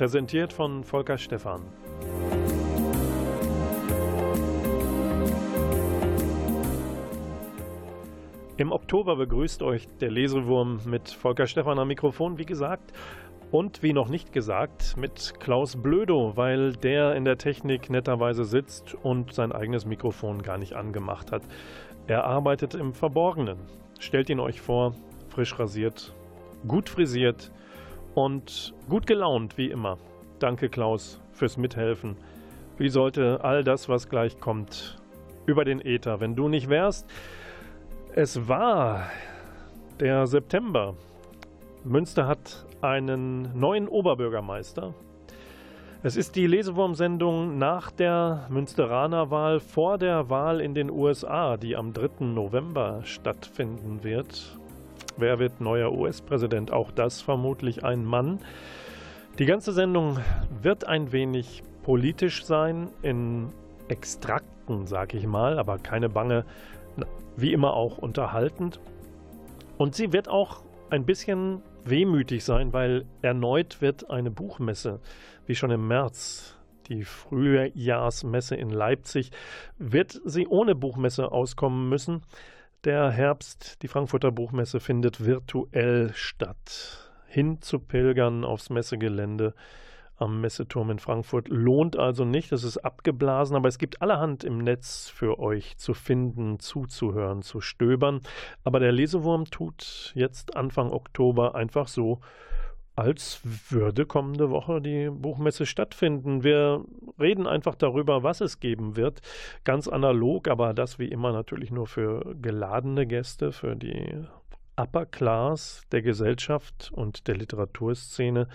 Präsentiert von Volker Stephan. Im Oktober begrüßt euch der Lesewurm mit Volker Stephan am Mikrofon, wie gesagt. Und wie noch nicht gesagt, mit Klaus Blödo, weil der in der Technik netterweise sitzt und sein eigenes Mikrofon gar nicht angemacht hat. Er arbeitet im Verborgenen. Stellt ihn euch vor, frisch rasiert, gut frisiert und gut gelaunt wie immer. Danke Klaus fürs Mithelfen. Wie sollte all das, was gleich kommt, über den Äther, wenn du nicht wärst? Es war der September. Münster hat einen neuen Oberbürgermeister. Es ist die Lesewurm-Sendung nach der Münsteraner Wahl vor der Wahl in den USA, die am 3. November stattfinden wird. Wer wird neuer US-Präsident? Auch das vermutlich ein Mann. Die ganze Sendung wird ein wenig politisch sein, in Extrakten, sag ich mal, aber keine Bange, wie immer auch unterhaltend. Und sie wird auch ein bisschen wehmütig sein, weil erneut wird eine Buchmesse, wie schon im März, die Frühjahrsmesse in Leipzig, wird sie ohne Buchmesse auskommen müssen. Der Herbst, die Frankfurter Buchmesse findet virtuell statt. Hin zu pilgern aufs Messegelände am Messeturm in Frankfurt lohnt also nicht. Es ist abgeblasen, aber es gibt allerhand im Netz für euch zu finden, zuzuhören, zu stöbern. Aber der Lesewurm tut jetzt Anfang Oktober einfach so, als würde kommende Woche die Buchmesse stattfinden. Wir reden einfach darüber, was es geben wird. Ganz analog, aber das wie immer natürlich nur für geladene Gäste, für die Upper Class der Gesellschaft und der Literaturszene.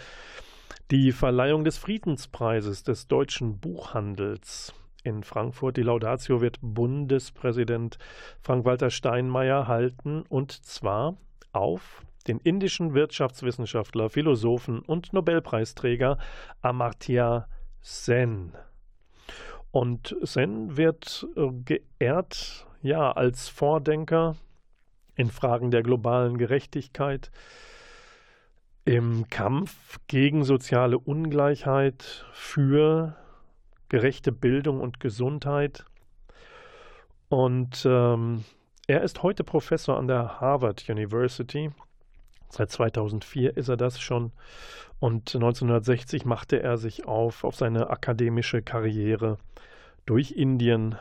Die Verleihung des Friedenspreises des deutschen Buchhandels in Frankfurt. Die Laudatio wird Bundespräsident Frank-Walter Steinmeier halten und zwar auf den indischen Wirtschaftswissenschaftler, Philosophen und Nobelpreisträger Amartya Sen. Und Sen wird äh, geehrt, ja, als Vordenker in Fragen der globalen Gerechtigkeit, im Kampf gegen soziale Ungleichheit, für gerechte Bildung und Gesundheit. Und ähm, er ist heute Professor an der Harvard University. Seit 2004 ist er das schon. Und 1960 machte er sich auf auf seine akademische Karriere durch Indien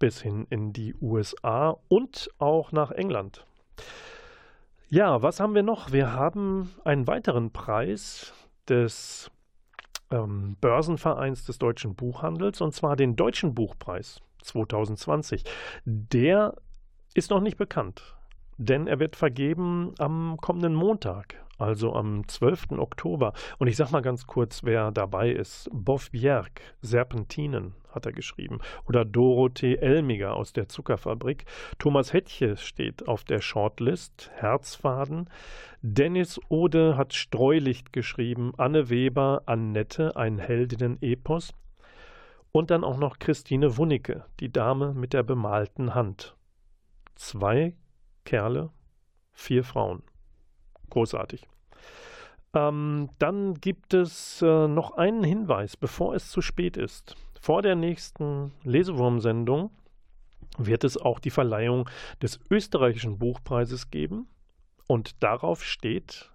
bis hin in die USA und auch nach England. Ja, was haben wir noch? Wir haben einen weiteren Preis des ähm, Börsenvereins des deutschen Buchhandels und zwar den Deutschen Buchpreis 2020. Der ist noch nicht bekannt, denn er wird vergeben am kommenden Montag, also am 12. Oktober. Und ich sage mal ganz kurz, wer dabei ist. Boff Bjerg, Serpentinen, hat er geschrieben. Oder Dorothee Elmiger aus der Zuckerfabrik. Thomas Hettche steht auf der Shortlist. Herzfaden. Dennis Ode hat Streulicht geschrieben. Anne Weber, Annette, ein Heldinnen-Epos. Und dann auch noch Christine Wunicke, die Dame mit der bemalten Hand. Zwei Kerle, vier Frauen. Großartig. Ähm, dann gibt es äh, noch einen Hinweis, bevor es zu spät ist. Vor der nächsten Lesewurm-Sendung wird es auch die Verleihung des österreichischen Buchpreises geben. Und darauf steht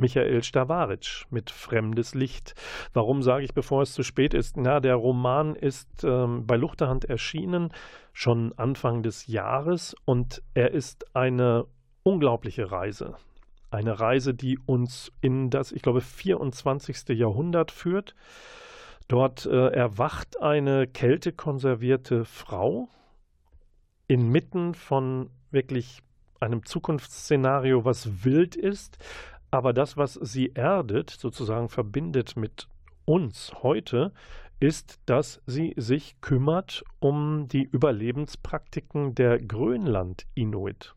Michael Stavaric mit Fremdes Licht. Warum sage ich, bevor es zu spät ist? Na, der Roman ist ähm, bei Luchterhand erschienen, schon Anfang des Jahres, und er ist eine unglaubliche Reise. Eine Reise, die uns in das, ich glaube, 24. Jahrhundert führt. Dort äh, erwacht eine kältekonservierte Frau inmitten von wirklich einem Zukunftsszenario, was wild ist, aber das, was sie erdet, sozusagen verbindet mit uns heute, ist, dass sie sich kümmert um die Überlebenspraktiken der Grönland-Inuit.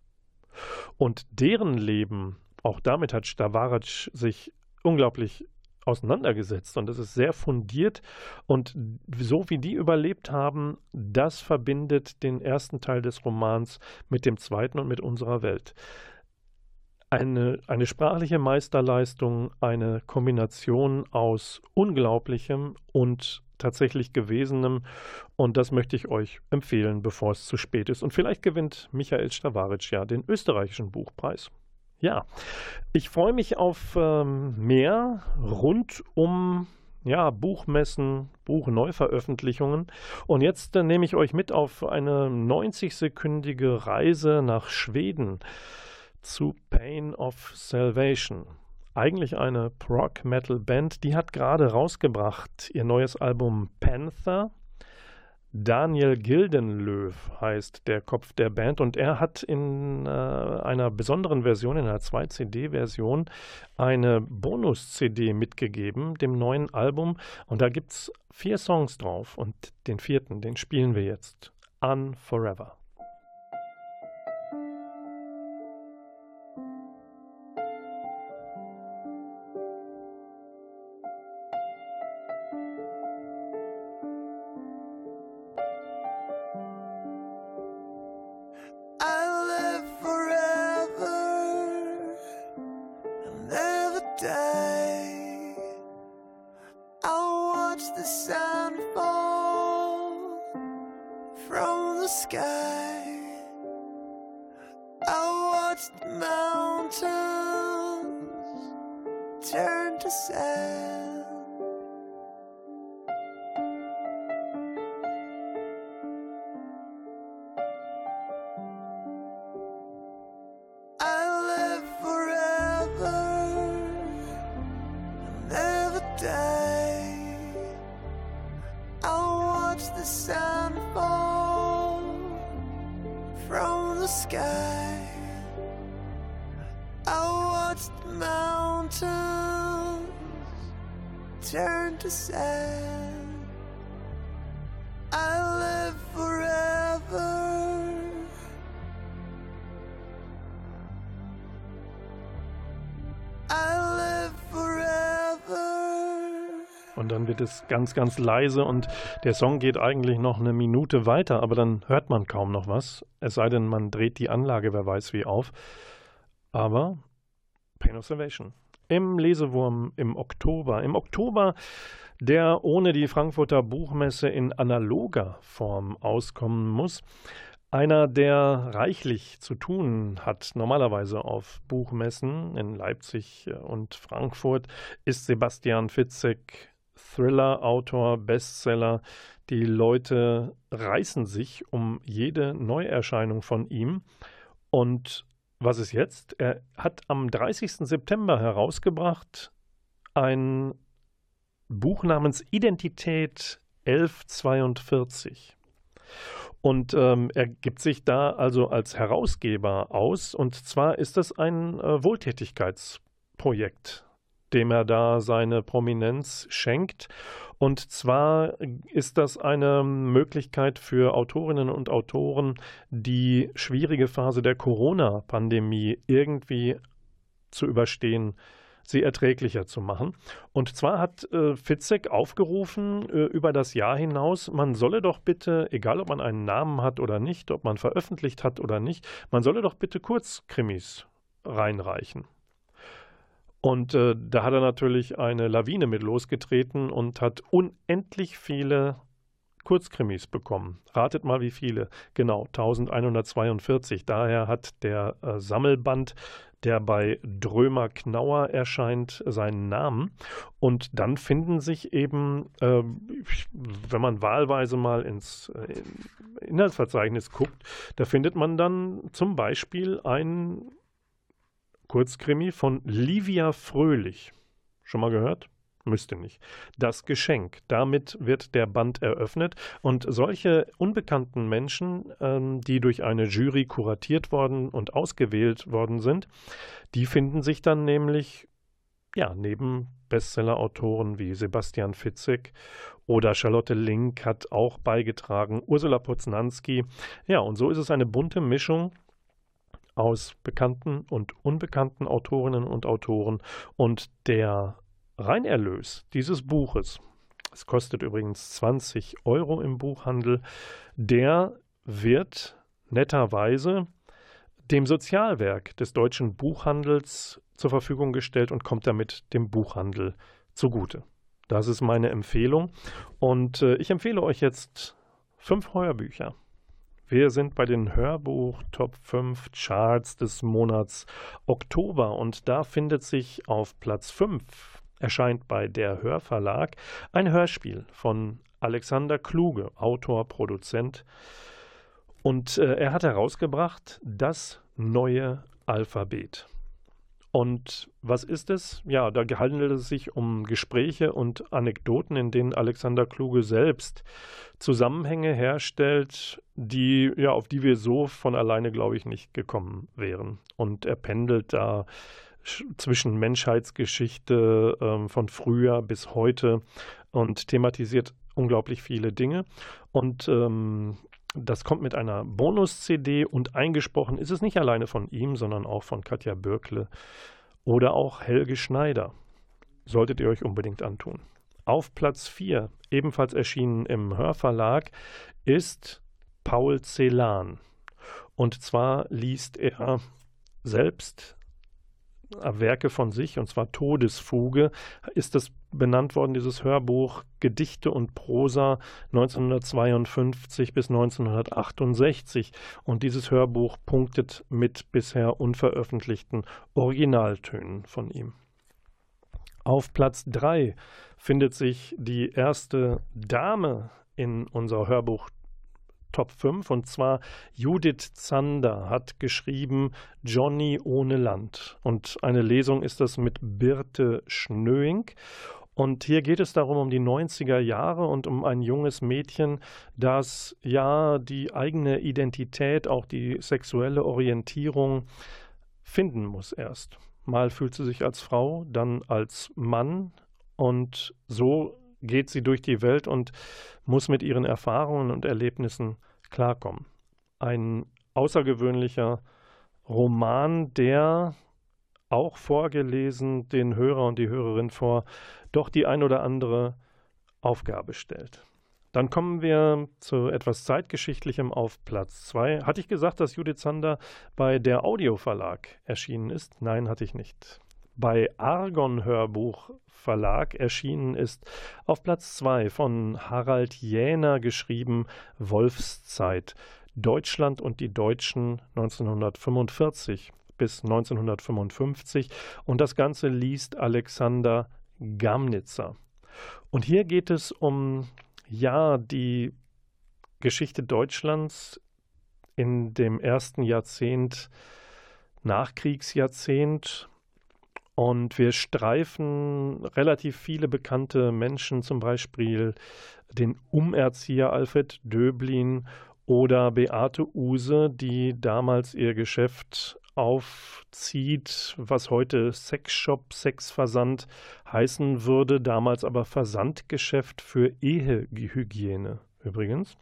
Und deren Leben, auch damit hat Stavaric sich unglaublich auseinandergesetzt und es ist sehr fundiert und so wie die überlebt haben, das verbindet den ersten Teil des Romans mit dem zweiten und mit unserer Welt. Eine, eine sprachliche Meisterleistung, eine Kombination aus Unglaublichem und tatsächlich Gewesenem und das möchte ich euch empfehlen, bevor es zu spät ist. Und vielleicht gewinnt Michael Stavaric ja den österreichischen Buchpreis. Ja, ich freue mich auf ähm, mehr rund um ja, Buchmessen, Buchneuveröffentlichungen. Und jetzt äh, nehme ich euch mit auf eine 90-sekündige Reise nach Schweden zu Pain of Salvation. Eigentlich eine Prog-Metal-Band, die hat gerade rausgebracht ihr neues Album Panther. Daniel Gildenlöw heißt der Kopf der Band und er hat in äh, einer besonderen Version, in einer 2-CD-Version, eine Bonus-CD mitgegeben, dem neuen Album. Und da gibt es vier Songs drauf und den vierten, den spielen wir jetzt. Unforever. Und wird es ganz, ganz leise und der Song geht eigentlich noch eine Minute weiter, aber dann hört man kaum noch was. Es sei denn, man dreht die Anlage, wer weiß wie, auf. Aber Pain of Salvation. Im Lesewurm im Oktober. Im Oktober, der ohne die Frankfurter Buchmesse in analoger Form auskommen muss. Einer, der reichlich zu tun hat, normalerweise auf Buchmessen in Leipzig und Frankfurt, ist Sebastian Fitzek, Thriller-Autor, Bestseller. Die Leute reißen sich um jede Neuerscheinung von ihm. Und was ist jetzt? Er hat am 30. September herausgebracht ein Buch namens Identität 1142. Und ähm, er gibt sich da also als Herausgeber aus. Und zwar ist das ein äh, Wohltätigkeitsprojekt dem er da seine Prominenz schenkt. Und zwar ist das eine Möglichkeit für Autorinnen und Autoren, die schwierige Phase der Corona-Pandemie irgendwie zu überstehen, sie erträglicher zu machen. Und zwar hat äh, Fitzek aufgerufen äh, über das Jahr hinaus, man solle doch bitte, egal ob man einen Namen hat oder nicht, ob man veröffentlicht hat oder nicht, man solle doch bitte Kurzkrimis reinreichen. Und äh, da hat er natürlich eine Lawine mit losgetreten und hat unendlich viele Kurzkrimis bekommen. Ratet mal, wie viele. Genau, 1142. Daher hat der äh, Sammelband, der bei Drömer Knauer erscheint, seinen Namen. Und dann finden sich eben, äh, wenn man wahlweise mal ins äh, Inhaltsverzeichnis guckt, da findet man dann zum Beispiel ein Kurzkrimi von Livia Fröhlich. Schon mal gehört? müsste nicht. Das Geschenk. Damit wird der Band eröffnet und solche unbekannten Menschen, ähm, die durch eine Jury kuratiert worden und ausgewählt worden sind, die finden sich dann nämlich ja, neben Bestseller-Autoren wie Sebastian Fitzek oder Charlotte Link hat auch beigetragen, Ursula Poznanski. Ja, und so ist es eine bunte Mischung aus bekannten und unbekannten Autorinnen und Autoren. Und der Reinerlös dieses Buches, es kostet übrigens 20 Euro im Buchhandel, der wird netterweise dem Sozialwerk des deutschen Buchhandels zur Verfügung gestellt und kommt damit dem Buchhandel zugute. Das ist meine Empfehlung. Und äh, ich empfehle euch jetzt fünf Heuerbücher. Wir sind bei den Hörbuch Top 5 Charts des Monats Oktober und da findet sich auf Platz 5 erscheint bei der Hörverlag ein Hörspiel von Alexander Kluge, Autor, Produzent. Und äh, er hat herausgebracht das neue Alphabet. Und was ist es? Ja, da handelt es sich um Gespräche und Anekdoten, in denen Alexander Kluge selbst Zusammenhänge herstellt, die, ja, auf die wir so von alleine, glaube ich, nicht gekommen wären. Und er pendelt da zwischen Menschheitsgeschichte ähm, von früher bis heute und thematisiert unglaublich viele Dinge. Und ähm, das kommt mit einer Bonus-CD und eingesprochen ist es nicht alleine von ihm, sondern auch von Katja Bürkle oder auch Helge Schneider. Solltet ihr euch unbedingt antun. Auf Platz 4, ebenfalls erschienen im Hörverlag, ist Paul Celan. Und zwar liest er selbst Werke von sich, und zwar Todesfuge, ist es benannt worden, dieses Hörbuch Gedichte und Prosa 1952 bis 1968. Und dieses Hörbuch punktet mit bisher unveröffentlichten Originaltönen von ihm. Auf Platz 3 findet sich die erste Dame in unserer Hörbuch Top 5 und zwar Judith Zander hat geschrieben Johnny ohne Land. Und eine Lesung ist das mit Birte Schnöing. Und hier geht es darum um die 90er Jahre und um ein junges Mädchen, das ja die eigene Identität, auch die sexuelle Orientierung finden muss erst. Mal fühlt sie sich als Frau, dann als Mann. Und so geht sie durch die Welt und muss mit ihren Erfahrungen und Erlebnissen klarkommen. Ein außergewöhnlicher Roman, der auch vorgelesen den Hörer und die Hörerin vor, doch die ein oder andere Aufgabe stellt. Dann kommen wir zu etwas Zeitgeschichtlichem auf Platz 2. Hatte ich gesagt, dass Judith Zander bei der Audio Verlag erschienen ist? Nein, hatte ich nicht bei Argon Hörbuch Verlag erschienen ist, auf Platz 2 von Harald Jäner geschrieben Wolfszeit. Deutschland und die Deutschen 1945 bis 1955 und das Ganze liest Alexander Gamnitzer. Und hier geht es um ja die Geschichte Deutschlands in dem ersten Jahrzehnt, Nachkriegsjahrzehnt und wir streifen relativ viele bekannte Menschen, zum Beispiel den Umerzieher Alfred Döblin oder Beate Use, die damals ihr Geschäft aufzieht, was heute Sexshop, Sexversand heißen würde, damals aber Versandgeschäft für Ehehygiene übrigens.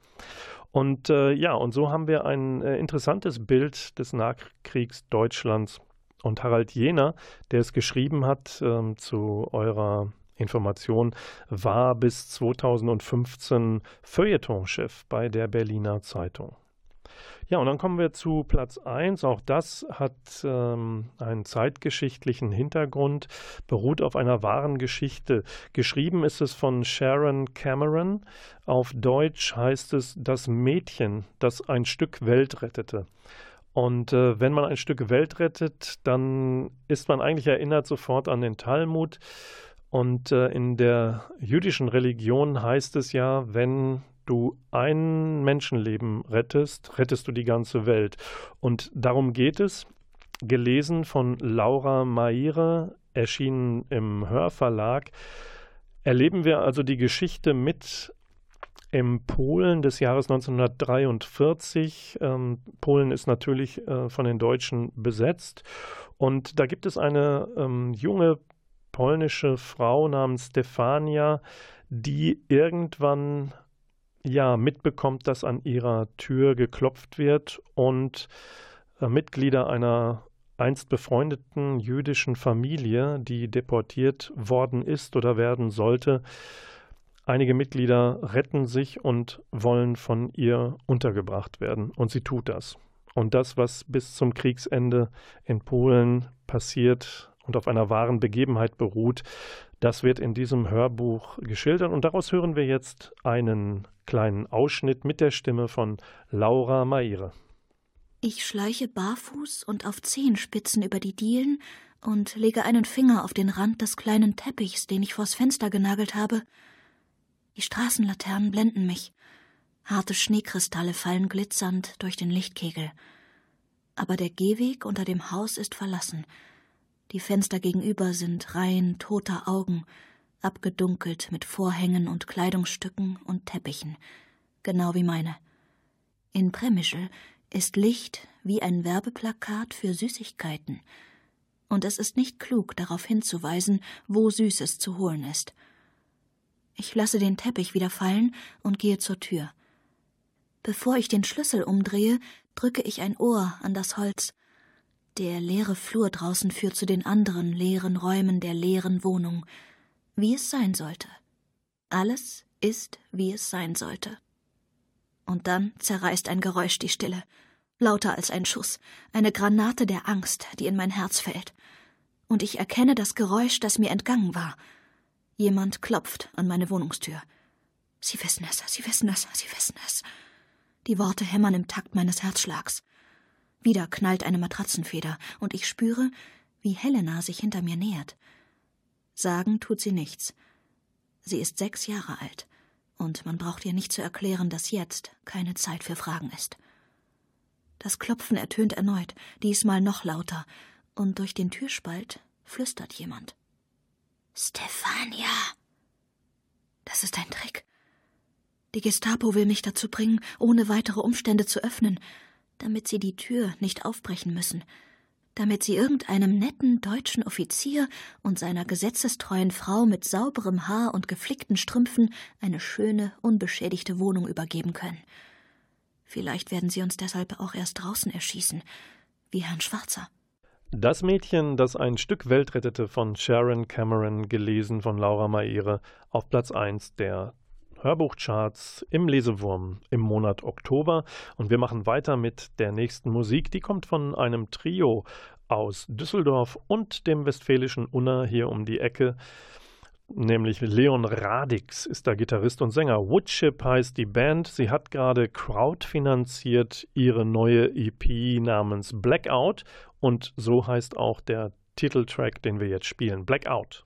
Und äh, ja, und so haben wir ein äh, interessantes Bild des Nachkriegs Deutschlands und Harald Jener, der es geschrieben hat ähm, zu eurer Information, war bis 2015 Feuilletonchef bei der Berliner Zeitung. Ja, und dann kommen wir zu Platz 1. Auch das hat ähm, einen zeitgeschichtlichen Hintergrund, beruht auf einer wahren Geschichte. Geschrieben ist es von Sharon Cameron. Auf Deutsch heißt es Das Mädchen, das ein Stück Welt rettete. Und äh, wenn man ein Stück Welt rettet, dann ist man eigentlich erinnert sofort an den Talmud. Und äh, in der jüdischen Religion heißt es ja, wenn du ein Menschenleben rettest, rettest du die ganze Welt. Und darum geht es. Gelesen von Laura Maire, erschienen im Hörverlag. erleben wir also die Geschichte mit im Polen des Jahres 1943. Ähm, Polen ist natürlich äh, von den Deutschen besetzt. Und da gibt es eine ähm, junge polnische Frau namens Stefania, die irgendwann ja mitbekommt, dass an ihrer Tür geklopft wird und äh, Mitglieder einer einst befreundeten jüdischen Familie, die deportiert worden ist oder werden sollte, Einige Mitglieder retten sich und wollen von ihr untergebracht werden. Und sie tut das. Und das, was bis zum Kriegsende in Polen passiert und auf einer wahren Begebenheit beruht, das wird in diesem Hörbuch geschildert. Und daraus hören wir jetzt einen kleinen Ausschnitt mit der Stimme von Laura Maire. Ich schleiche barfuß und auf Zehenspitzen über die Dielen und lege einen Finger auf den Rand des kleinen Teppichs, den ich vors Fenster genagelt habe, die Straßenlaternen blenden mich. Harte Schneekristalle fallen glitzernd durch den Lichtkegel. Aber der Gehweg unter dem Haus ist verlassen. Die Fenster gegenüber sind Reihen toter Augen, abgedunkelt mit Vorhängen und Kleidungsstücken und Teppichen, genau wie meine. In Premischel ist Licht wie ein Werbeplakat für Süßigkeiten, und es ist nicht klug, darauf hinzuweisen, wo Süßes zu holen ist. Ich lasse den Teppich wieder fallen und gehe zur Tür. Bevor ich den Schlüssel umdrehe, drücke ich ein Ohr an das Holz. Der leere Flur draußen führt zu den anderen leeren Räumen der leeren Wohnung, wie es sein sollte. Alles ist, wie es sein sollte. Und dann zerreißt ein Geräusch die Stille, lauter als ein Schuss, eine Granate der Angst, die in mein Herz fällt. Und ich erkenne das Geräusch, das mir entgangen war – Jemand klopft an meine Wohnungstür. Sie wissen es, Sie wissen es, Sie wissen es. Die Worte hämmern im Takt meines Herzschlags. Wieder knallt eine Matratzenfeder, und ich spüre, wie Helena sich hinter mir nähert. Sagen tut sie nichts. Sie ist sechs Jahre alt, und man braucht ihr nicht zu erklären, dass jetzt keine Zeit für Fragen ist. Das Klopfen ertönt erneut, diesmal noch lauter, und durch den Türspalt flüstert jemand. Stefania. Das ist ein Trick. Die Gestapo will mich dazu bringen, ohne weitere Umstände zu öffnen, damit sie die Tür nicht aufbrechen müssen, damit sie irgendeinem netten deutschen Offizier und seiner gesetzestreuen Frau mit sauberem Haar und geflickten Strümpfen eine schöne, unbeschädigte Wohnung übergeben können. Vielleicht werden sie uns deshalb auch erst draußen erschießen, wie Herrn Schwarzer. Das Mädchen, das ein Stück Welt rettete von Sharon Cameron, gelesen von Laura Maere, auf Platz 1 der Hörbuchcharts im Lesewurm im Monat Oktober. Und wir machen weiter mit der nächsten Musik. Die kommt von einem Trio aus Düsseldorf und dem westfälischen Unna hier um die Ecke nämlich Leon Radix ist der Gitarrist und Sänger. Woodchip heißt die Band. Sie hat gerade crowdfinanziert ihre neue EP namens Blackout und so heißt auch der Titeltrack, den wir jetzt spielen, Blackout.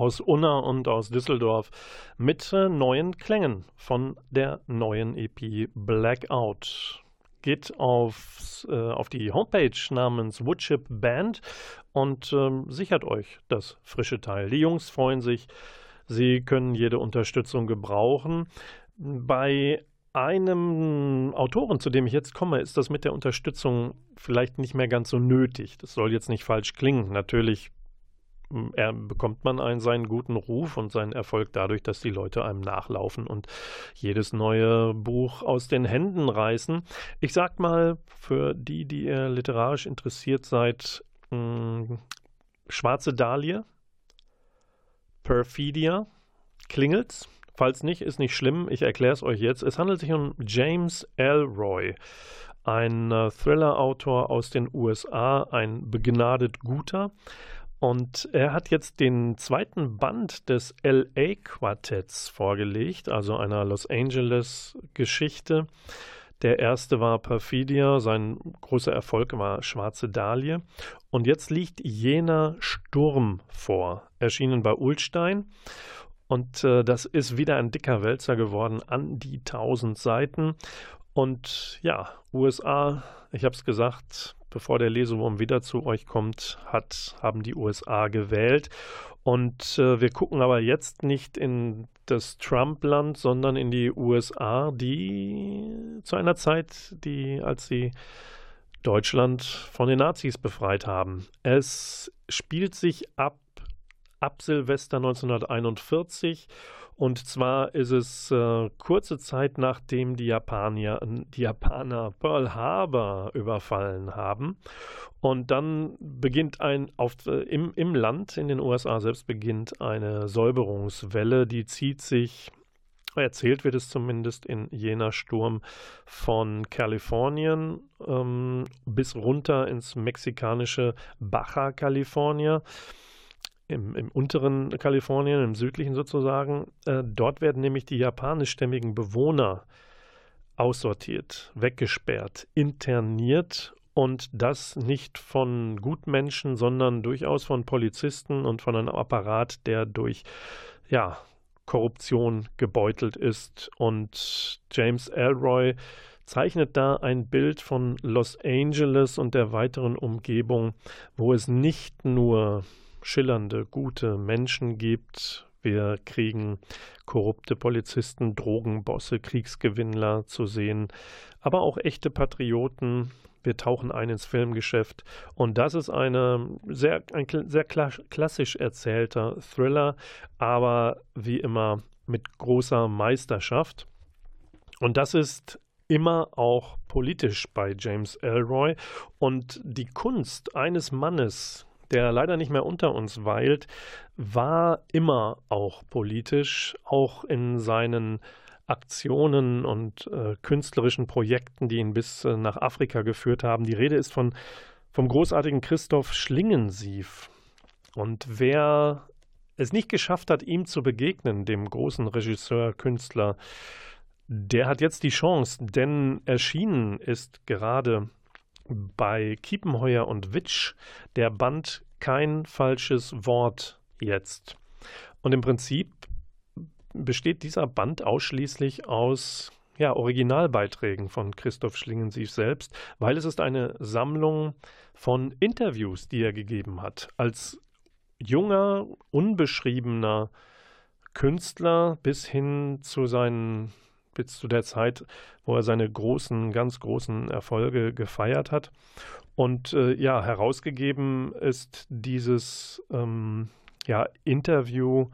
Aus Unna und aus Düsseldorf mit äh, neuen Klängen von der neuen EP Blackout. Geht auf, äh, auf die Homepage namens Woodchip Band und äh, sichert euch das frische Teil. Die Jungs freuen sich, sie können jede Unterstützung gebrauchen. Bei einem Autoren, zu dem ich jetzt komme, ist das mit der Unterstützung vielleicht nicht mehr ganz so nötig. Das soll jetzt nicht falsch klingen. Natürlich er, bekommt man einen, seinen guten Ruf und seinen Erfolg dadurch, dass die Leute einem nachlaufen und jedes neue Buch aus den Händen reißen. Ich sag mal, für die, die ihr literarisch interessiert seid, hm, Schwarze Dahlie, Perfidia, Klingelt's. Falls nicht, ist nicht schlimm, ich erkläre es euch jetzt. Es handelt sich um James Elroy, ein äh, Thriller-Autor aus den USA, ein begnadet guter. Und er hat jetzt den zweiten Band des LA Quartetts vorgelegt, also einer Los Angeles Geschichte. Der erste war Perfidia, sein großer Erfolg war Schwarze Dahlie. Und jetzt liegt jener Sturm vor, erschienen bei Ulstein. Und äh, das ist wieder ein dicker Wälzer geworden an die 1000 Seiten. Und ja, USA, ich habe es gesagt, bevor der Lesewurm wieder zu euch kommt, hat, haben die USA gewählt. Und äh, wir gucken aber jetzt nicht in das Trump-Land, sondern in die USA, die zu einer Zeit, die, als sie Deutschland von den Nazis befreit haben. Es spielt sich ab, ab Silvester 1941 und zwar ist es äh, kurze Zeit nachdem die Japanier, die Japaner Pearl Harbor überfallen haben. Und dann beginnt ein, auf, äh, im, im Land, in den USA selbst, beginnt eine Säuberungswelle, die zieht sich Erzählt wird es zumindest in jener Sturm von Kalifornien ähm, bis runter ins mexikanische Baja California im, im unteren Kalifornien, im südlichen sozusagen. Äh, dort werden nämlich die japanischstämmigen Bewohner aussortiert, weggesperrt, interniert und das nicht von Gutmenschen, sondern durchaus von Polizisten und von einem Apparat, der durch ja, Korruption gebeutelt ist. Und James Elroy zeichnet da ein Bild von Los Angeles und der weiteren Umgebung, wo es nicht nur schillernde, gute Menschen gibt. Wir kriegen korrupte Polizisten, Drogenbosse, Kriegsgewinnler zu sehen, aber auch echte Patrioten. Wir tauchen ein ins Filmgeschäft und das ist eine sehr, ein sehr klassisch erzählter Thriller, aber wie immer mit großer Meisterschaft. Und das ist immer auch politisch bei James Elroy. Und die Kunst eines Mannes, der leider nicht mehr unter uns weilt, war immer auch politisch, auch in seinen Aktionen und äh, künstlerischen Projekten, die ihn bis äh, nach Afrika geführt haben. Die Rede ist von, vom großartigen Christoph Schlingensief. Und wer es nicht geschafft hat, ihm zu begegnen, dem großen Regisseur, Künstler, der hat jetzt die Chance, denn erschienen ist gerade bei Kiepenheuer und Witsch der Band Kein falsches Wort jetzt. Und im Prinzip besteht dieser Band ausschließlich aus ja, Originalbeiträgen von Christoph Schlingensief selbst, weil es ist eine Sammlung von Interviews, die er gegeben hat. Als junger, unbeschriebener Künstler bis hin zu seinen bis zu der Zeit, wo er seine großen, ganz großen Erfolge gefeiert hat. Und äh, ja, herausgegeben ist dieses ähm, ja, Interview,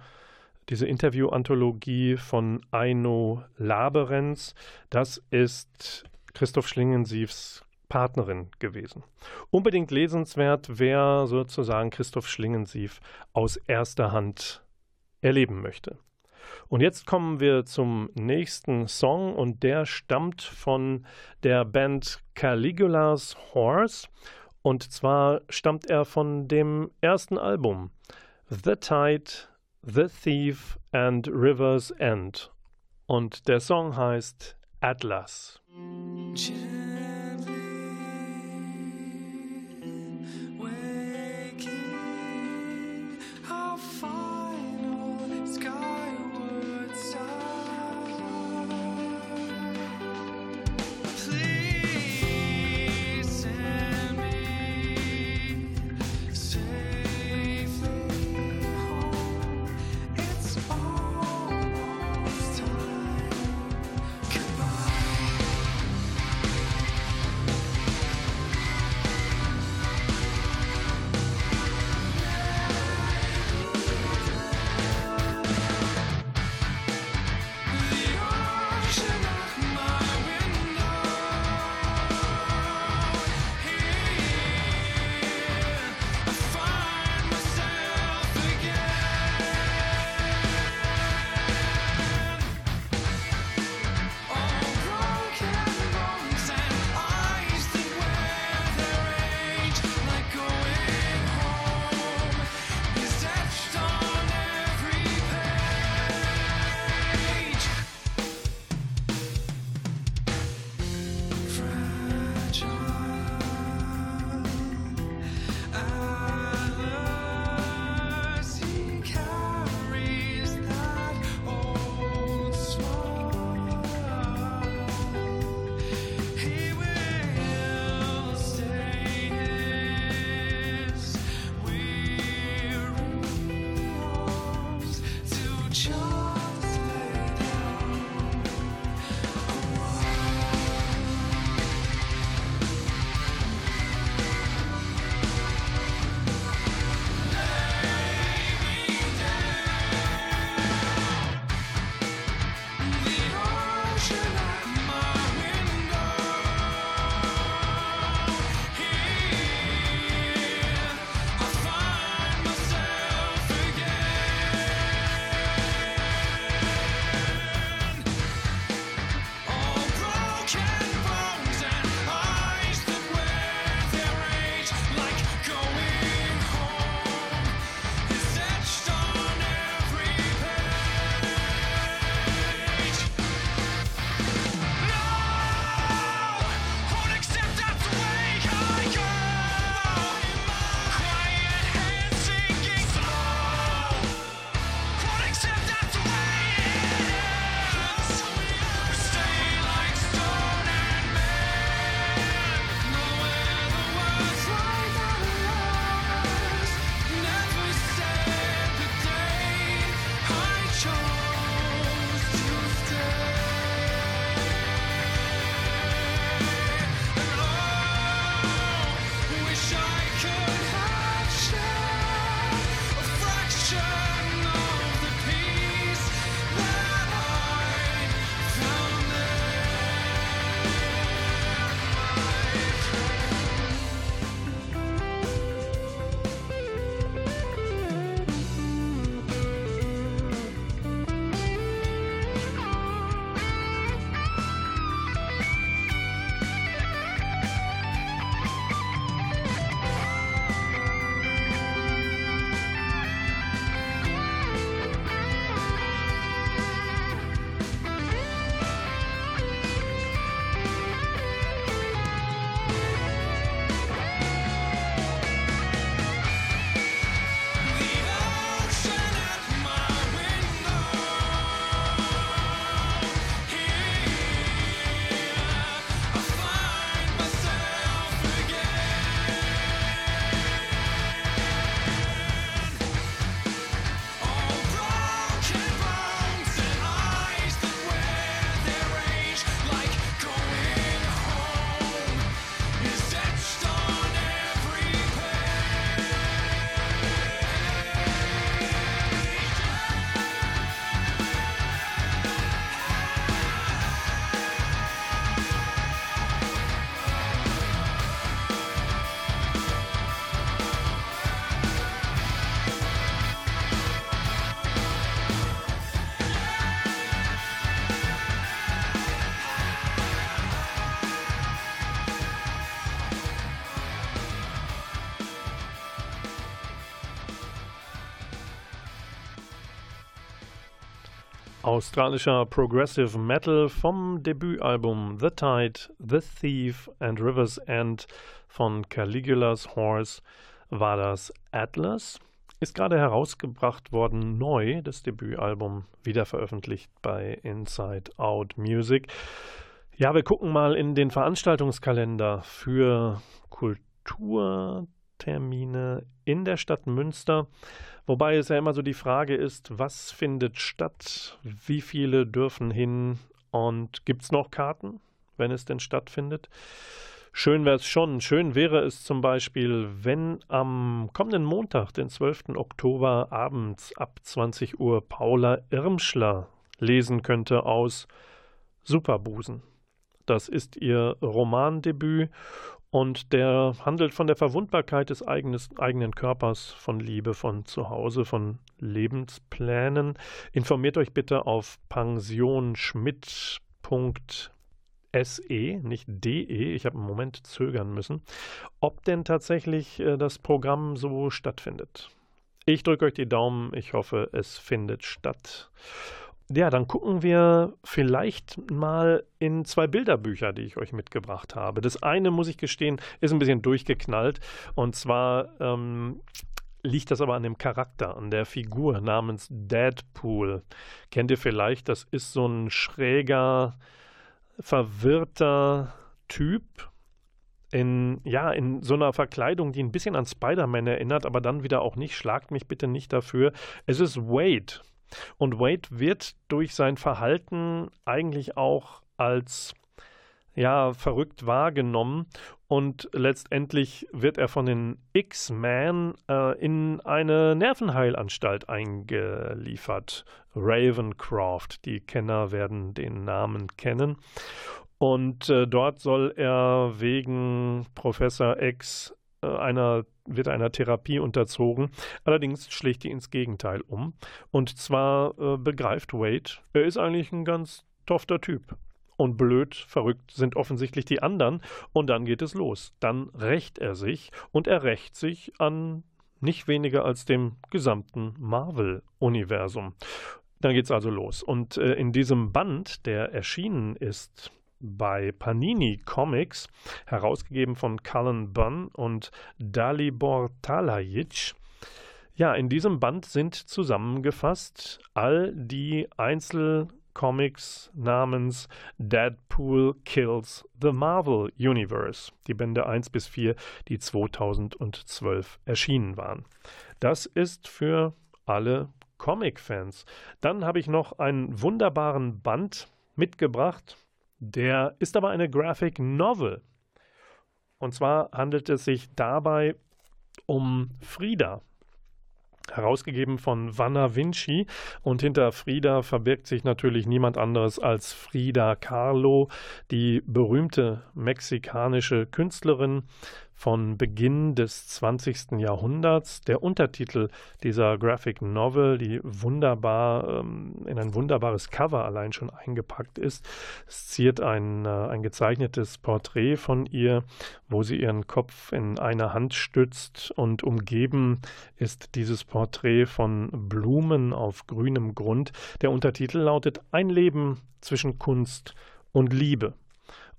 diese Interview-Anthologie von Aino Laberenz. Das ist Christoph Schlingensiefs Partnerin gewesen. Unbedingt lesenswert, wer sozusagen Christoph Schlingensief aus erster Hand erleben möchte. Und jetzt kommen wir zum nächsten Song und der stammt von der Band Caligula's Horse und zwar stammt er von dem ersten Album The Tide, The Thief and River's End und der Song heißt Atlas. Gently. Australischer Progressive Metal vom Debütalbum The Tide, The Thief and River's End von Caligula's Horse war das Atlas. Ist gerade herausgebracht worden, neu, das Debütalbum, wieder veröffentlicht bei Inside Out Music. Ja, wir gucken mal in den Veranstaltungskalender für Kulturtermine in der Stadt Münster. Wobei es ja immer so die Frage ist, was findet statt, wie viele dürfen hin und gibt es noch Karten, wenn es denn stattfindet? Schön wäre es schon. Schön wäre es zum Beispiel, wenn am kommenden Montag, den 12. Oktober abends ab 20 Uhr Paula Irmschler lesen könnte aus Superbusen. Das ist ihr Romandebüt und der handelt von der Verwundbarkeit des eigenes, eigenen Körpers, von Liebe, von Zuhause, von Lebensplänen. Informiert euch bitte auf pensionschmidt.se, nicht de, ich habe einen Moment zögern müssen, ob denn tatsächlich äh, das Programm so stattfindet. Ich drücke euch die Daumen, ich hoffe, es findet statt. Ja, dann gucken wir vielleicht mal in zwei Bilderbücher, die ich euch mitgebracht habe. Das eine, muss ich gestehen, ist ein bisschen durchgeknallt. Und zwar ähm, liegt das aber an dem Charakter, an der Figur namens Deadpool. Kennt ihr vielleicht? Das ist so ein schräger, verwirrter Typ, in, ja, in so einer Verkleidung, die ein bisschen an Spider-Man erinnert, aber dann wieder auch nicht. Schlagt mich bitte nicht dafür. Es ist Wade. Und Wade wird durch sein Verhalten eigentlich auch als ja, verrückt wahrgenommen und letztendlich wird er von den X-Men äh, in eine Nervenheilanstalt eingeliefert. Ravencroft, die Kenner werden den Namen kennen. Und äh, dort soll er wegen Professor X äh, einer wird einer Therapie unterzogen. Allerdings schlägt die ins Gegenteil um. Und zwar äh, begreift Wade, er ist eigentlich ein ganz tofter Typ. Und blöd, verrückt sind offensichtlich die anderen. Und dann geht es los. Dann rächt er sich und er rächt sich an nicht weniger als dem gesamten Marvel-Universum. Dann geht es also los. Und äh, in diesem Band, der erschienen ist bei Panini Comics, herausgegeben von Cullen Bunn und Dalibor Talajic. Ja, in diesem Band sind zusammengefasst all die Einzelcomics namens Deadpool Kills the Marvel Universe, die Bände 1 bis 4, die 2012 erschienen waren. Das ist für alle Comic-Fans. Dann habe ich noch einen wunderbaren Band mitgebracht der ist aber eine Graphic Novel. Und zwar handelt es sich dabei um Frieda, herausgegeben von Vanna Vinci. Und hinter Frieda verbirgt sich natürlich niemand anderes als Frida Kahlo, die berühmte mexikanische Künstlerin, von Beginn des 20. Jahrhunderts. Der Untertitel dieser Graphic Novel, die wunderbar ähm, in ein wunderbares Cover allein schon eingepackt ist, ziert ein, äh, ein gezeichnetes Porträt von ihr, wo sie ihren Kopf in einer Hand stützt und umgeben ist dieses Porträt von Blumen auf grünem Grund. Der Untertitel lautet Ein Leben zwischen Kunst und Liebe.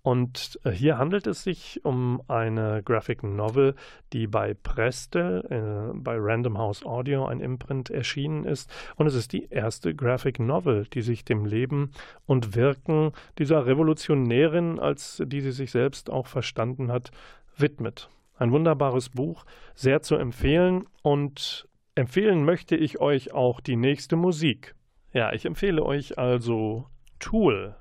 Und äh, hier handelt es sich um eine Graphic Novel, die bei Prestel, äh, bei Random House Audio, ein Imprint erschienen ist. Und es ist die erste Graphic Novel, die sich dem Leben und Wirken dieser Revolutionärin, als die sie sich selbst auch verstanden hat, widmet. Ein wunderbares Buch, sehr zu empfehlen. Und empfehlen möchte ich euch auch die nächste Musik. Ja, ich empfehle euch also Tool.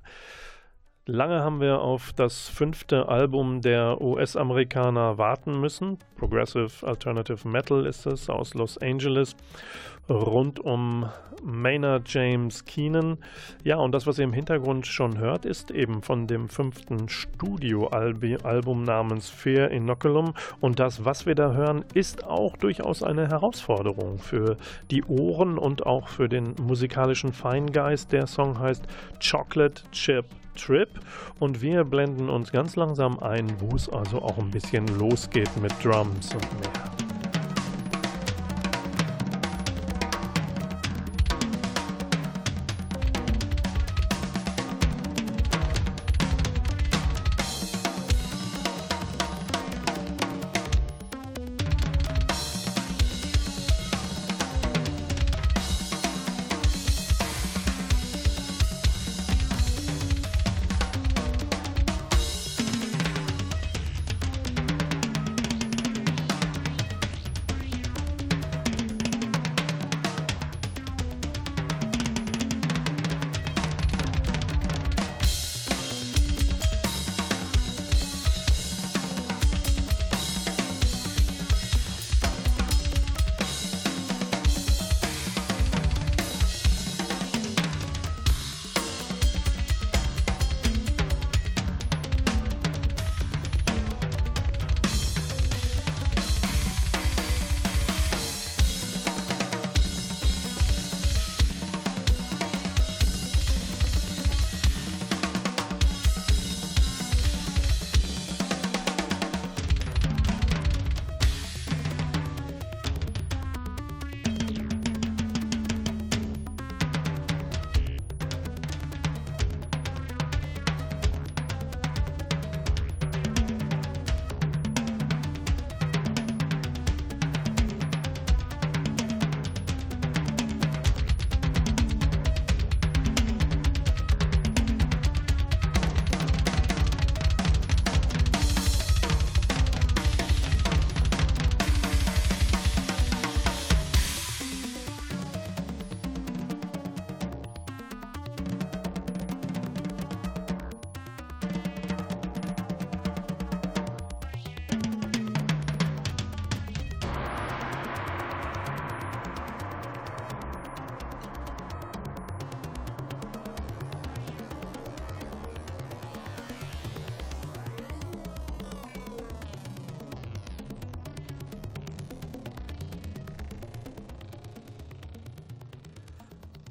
Lange haben wir auf das fünfte Album der US-Amerikaner warten müssen. Progressive Alternative Metal ist es aus Los Angeles, rund um Maynard James Keenan. Ja, und das, was ihr im Hintergrund schon hört, ist eben von dem fünften Studioalbum namens Fear Inoculum. Und das, was wir da hören, ist auch durchaus eine Herausforderung für die Ohren und auch für den musikalischen Feingeist. Der Song heißt Chocolate Chip Trip und wir blenden uns ganz langsam ein, wo es also auch ein bisschen losgeht mit Drums und mehr.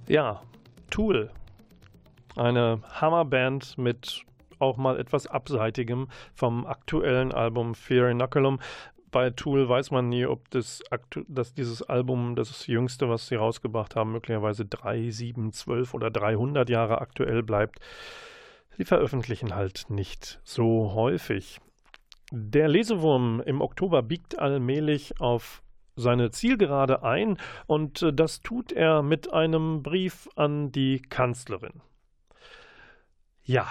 Ja, Tool. Eine Hammerband mit auch mal etwas Abseitigem vom aktuellen Album Fear Inoculum. Bei Tool weiß man nie, ob das dass dieses Album, das jüngste, was sie rausgebracht haben, möglicherweise 3, 7, 12 oder 300 Jahre aktuell bleibt. Sie veröffentlichen halt nicht so häufig. Der Lesewurm im Oktober biegt allmählich auf seine Zielgerade ein und äh, das tut er mit einem Brief an die Kanzlerin. Ja,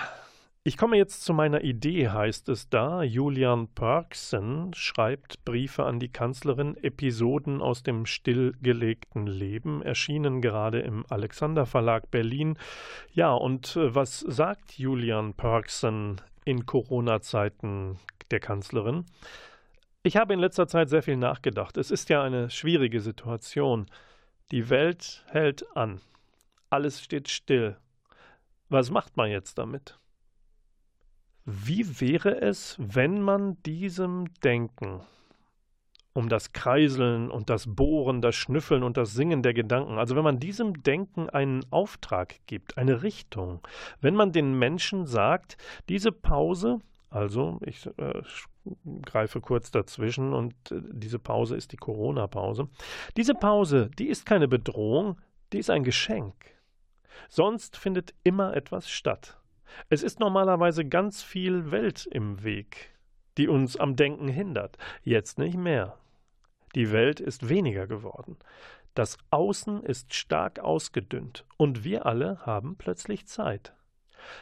ich komme jetzt zu meiner Idee, heißt es da. Julian Parkson schreibt Briefe an die Kanzlerin, Episoden aus dem stillgelegten Leben, erschienen gerade im Alexander Verlag Berlin. Ja, und äh, was sagt Julian Parkson in Corona-Zeiten der Kanzlerin? Ich habe in letzter Zeit sehr viel nachgedacht. Es ist ja eine schwierige Situation. Die Welt hält an. Alles steht still. Was macht man jetzt damit? Wie wäre es, wenn man diesem Denken um das Kreiseln und das Bohren, das Schnüffeln und das Singen der Gedanken, also wenn man diesem Denken einen Auftrag gibt, eine Richtung, wenn man den Menschen sagt, diese Pause, also ich äh, greife kurz dazwischen und äh, diese Pause ist die Corona-Pause. Diese Pause, die ist keine Bedrohung, die ist ein Geschenk. Sonst findet immer etwas statt. Es ist normalerweise ganz viel Welt im Weg, die uns am Denken hindert. Jetzt nicht mehr. Die Welt ist weniger geworden. Das Außen ist stark ausgedünnt und wir alle haben plötzlich Zeit.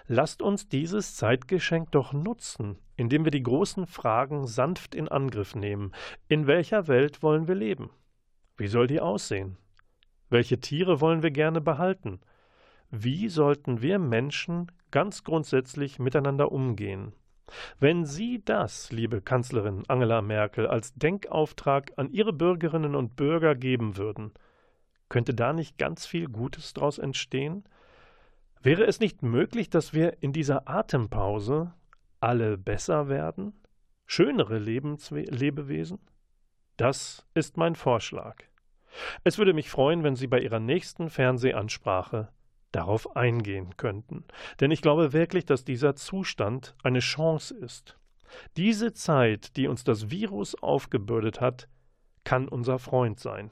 Lasst uns dieses Zeitgeschenk doch nutzen, indem wir die großen Fragen sanft in Angriff nehmen. In welcher Welt wollen wir leben? Wie soll die aussehen? Welche Tiere wollen wir gerne behalten? Wie sollten wir Menschen ganz grundsätzlich miteinander umgehen? Wenn Sie das, liebe Kanzlerin Angela Merkel, als Denkauftrag an Ihre Bürgerinnen und Bürger geben würden, könnte da nicht ganz viel Gutes daraus entstehen? Wäre es nicht möglich, dass wir in dieser Atempause alle besser werden? Schönere Lebenswe Lebewesen? Das ist mein Vorschlag. Es würde mich freuen, wenn Sie bei Ihrer nächsten Fernsehansprache darauf eingehen könnten. Denn ich glaube wirklich, dass dieser Zustand eine Chance ist. Diese Zeit, die uns das Virus aufgebürdet hat, kann unser Freund sein.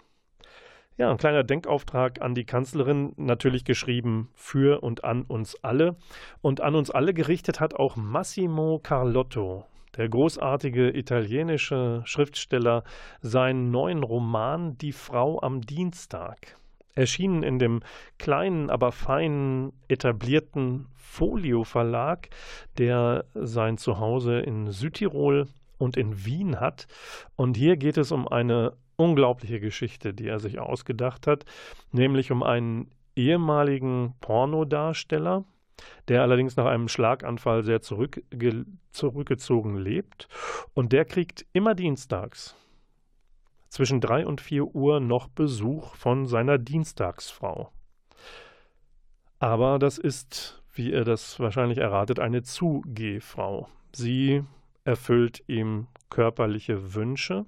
Ja, ein kleiner Denkauftrag an die Kanzlerin, natürlich geschrieben für und an uns alle. Und an uns alle gerichtet hat auch Massimo Carlotto, der großartige italienische Schriftsteller, seinen neuen Roman Die Frau am Dienstag. Erschienen in dem kleinen, aber feinen, etablierten Folio Verlag, der sein Zuhause in Südtirol und in Wien hat. Und hier geht es um eine unglaubliche Geschichte, die er sich ausgedacht hat, nämlich um einen ehemaligen Pornodarsteller, der allerdings nach einem Schlaganfall sehr zurückge zurückgezogen lebt. Und der kriegt immer dienstags zwischen drei und vier Uhr noch Besuch von seiner Dienstagsfrau. Aber das ist, wie er das wahrscheinlich erratet, eine Zugehfrau. Sie erfüllt ihm körperliche Wünsche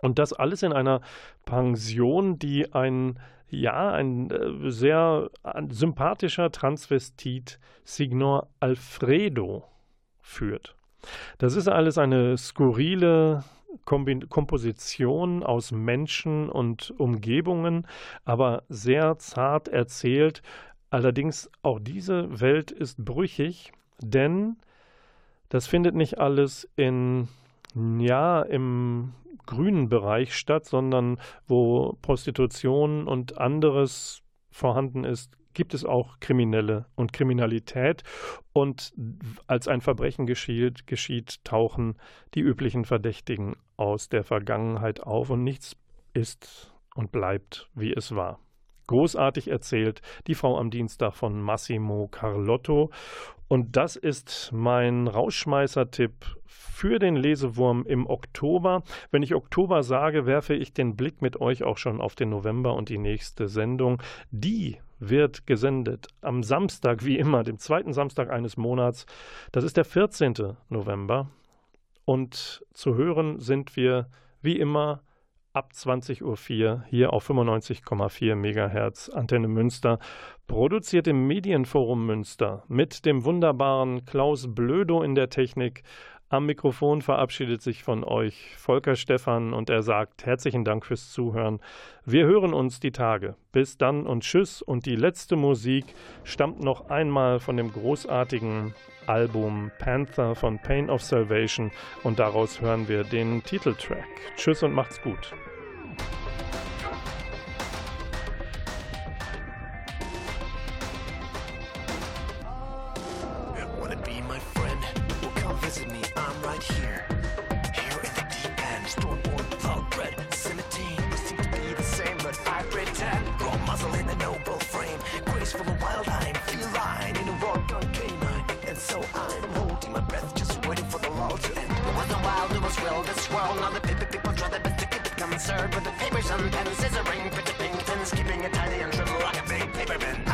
und das alles in einer Pension, die ein, ja, ein äh, sehr sympathischer Transvestit Signor Alfredo führt. Das ist alles eine skurrile Kombi Komposition aus Menschen und Umgebungen, aber sehr zart erzählt. Allerdings auch diese Welt ist brüchig, denn das findet nicht alles in ja, im grünen Bereich statt, sondern wo Prostitution und anderes vorhanden ist, gibt es auch Kriminelle und Kriminalität. Und als ein Verbrechen geschieht, geschieht, tauchen die üblichen Verdächtigen aus der Vergangenheit auf und nichts ist und bleibt, wie es war. Großartig erzählt die Frau am Dienstag von Massimo Carlotto. Und das ist mein Rauschmeißer-Tipp für den Lesewurm im Oktober. Wenn ich Oktober sage, werfe ich den Blick mit euch auch schon auf den November und die nächste Sendung. Die wird gesendet am Samstag, wie immer, dem zweiten Samstag eines Monats. Das ist der 14. November. Und zu hören sind wir, wie immer, ab 20.04 Uhr hier auf 95,4 MHz Antenne Münster, produziert im Medienforum Münster mit dem wunderbaren Klaus Blödo in der Technik. Am Mikrofon verabschiedet sich von euch Volker Stephan und er sagt herzlichen Dank fürs Zuhören. Wir hören uns die Tage. Bis dann und tschüss. Und die letzte Musik stammt noch einmal von dem großartigen Album Panther von Pain of Salvation und daraus hören wir den Titeltrack. Tschüss und macht's gut. this. Now the paper people draw their best to keep it concerned with the papers and pens, scissoring, pretty pink pins, keeping it tidy and trim like a big paper bin.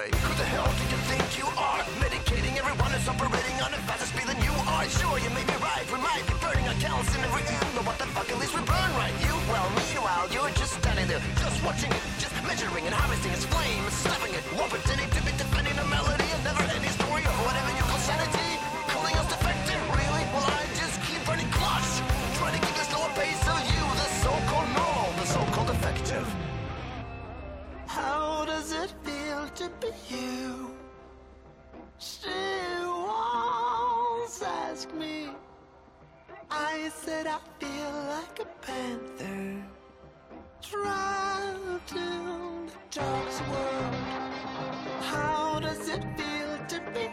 Anyway, who the hell do you think you are? Medicating everyone is operating on a faster speed than you are. Sure, you may be right, we might be burning our counts in every end, but what the fuck, at least we burn right. You, well, meanwhile, you're just standing there, just watching just measuring and harvesting its flame, I said I feel like a panther trapped in the dog's world. How does it feel to be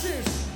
Texas.